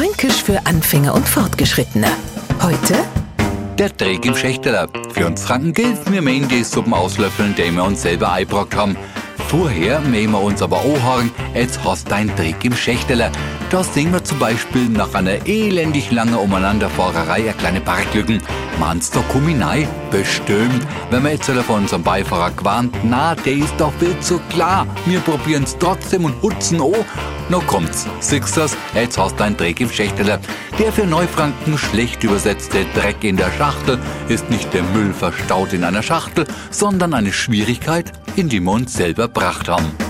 Fränkisch für Anfänger und Fortgeschrittene. Heute Der Dreck im Schächteler. Für uns Franken gilt, wir mähen die Suppen auslöffeln, die wir uns selber eingebrockt haben. Vorher mähen wir uns aber anhören, jetzt hast du einen Dreck im Schächteler. Da sehen wir zum Beispiel nach einer elendig langen Umeinanderfahrerei eine kleine Parklücken. Meinst du, komm? Bestimmt. Wenn wir jetzt von unserem Beifahrer gewarnt, na, der ist doch viel zu klar. Wir probieren's trotzdem und hutzen an. Na kommt's, du's? Jetzt hast du einen Dreck im Schächteler. Der für Neufranken schlecht übersetzte Dreck in der Schachtel ist nicht der Müll verstaut in einer Schachtel, sondern eine Schwierigkeit, in die wir uns selber gebracht haben.